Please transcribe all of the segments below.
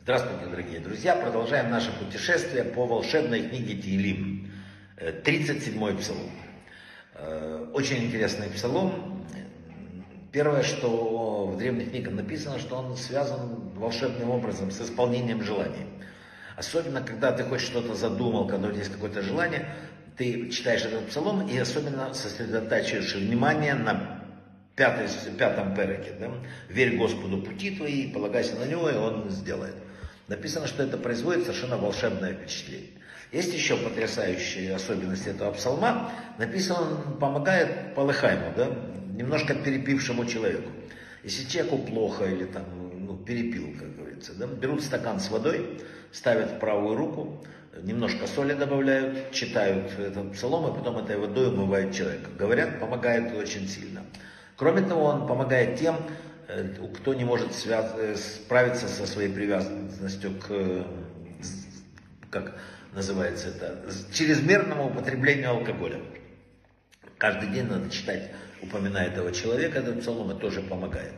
Здравствуйте, дорогие друзья! Продолжаем наше путешествие по волшебной книге Тиилим. 37-й псалом. Э, очень интересный псалом. Первое, что в древних книгах написано, что он связан волшебным образом с исполнением желаний. Особенно, когда ты хоть что-то задумал, когда у тебя есть какое-то желание, ты читаешь этот псалом и особенно сосредотачиваешь внимание на пятой, пятом переке. Да? Верь Господу пути твои, полагайся на Него, и Он сделает. Написано, что это производит совершенно волшебное впечатление. Есть еще потрясающие особенности этого псалма. Написано, он помогает полыхаему, да, немножко перепившему человеку. Если человеку плохо или там, ну, перепил, как говорится, да, берут стакан с водой, ставят в правую руку, немножко соли добавляют, читают этот псалом, и потом этой водой умывают человека. Говорят, помогает очень сильно. Кроме того, он помогает тем, э, кто не может связ... Э, справиться со своей привязанностью к, как называется это, чрезмерному употреблению алкоголя. Каждый день надо читать, упоминая этого человека, этот псалом, это тоже помогает.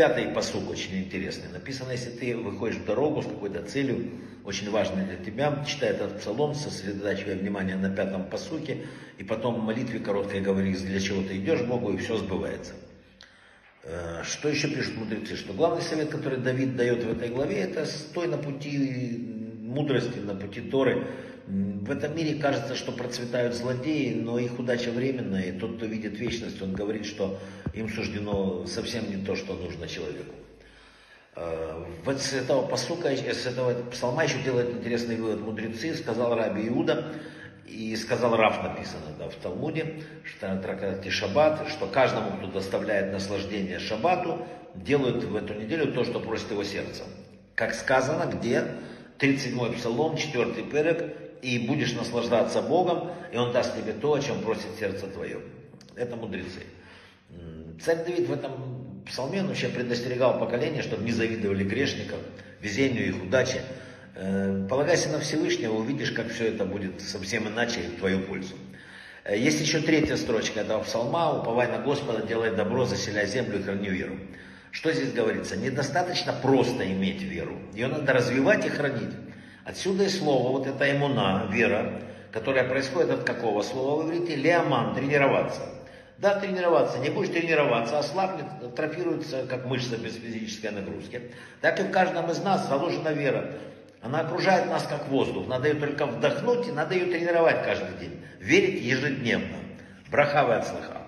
Пятый посук очень интересный. Написано, если ты выходишь в дорогу с какой-то целью, очень важной для тебя, читай этот псалом, сосредотачивая внимание на пятом посуке, и потом в молитве короткой говори, для чего ты идешь Богу, и все сбывается. Э, что еще пишут мудрецы? Что главный совет, который Давид дает в этой главе, это стой на пути мудрости, на пути Торы. В этом мире кажется, что процветают злодеи, но их удача временная, и тот, кто видит вечность, он говорит, что им суждено совсем не то, что нужно человеку. Э, вот с этого посука, с этого псалма еще делает интересный вывод мудрецы, сказал Раби Иуда, и сказал Раф, написано да, в Талмуде, что трактате Шаббат, что каждому, кто доставляет наслаждение Шаббату, делают в эту неделю то, что просит его сердце. Как сказано, где 37-й псалом, 4 перек, и будешь наслаждаться Богом, и Он даст тебе то, о чем просит сердце твое. Это мудрецы. Царь Давид в этом псалме вообще предостерегал поколение, чтобы не завидовали грешникам, везению их, удаче. Э, полагайся на Всевышнего, увидишь, как все это будет совсем иначе в твою пользу. Э, есть еще третья строчка этого псалма. «Уповай на Господа, делай добро, заселяй землю и храни веру». Что здесь говорится? Недостаточно просто иметь веру. Ее надо развивать и хранить. Отсюда и слово, вот это имуна, вера, которая происходит от какого слова вы говорите? Леоман, тренироваться. Да, тренироваться. Не будешь тренироваться, ослабнет, атрофируется, как мышца без физической нагрузки. Так и в каждом из нас заложена вера. Она окружает нас как воздух. Надо ее только вдохнуть и надо ее тренировать каждый день. Верить ежедневно. Брахавы от слыха.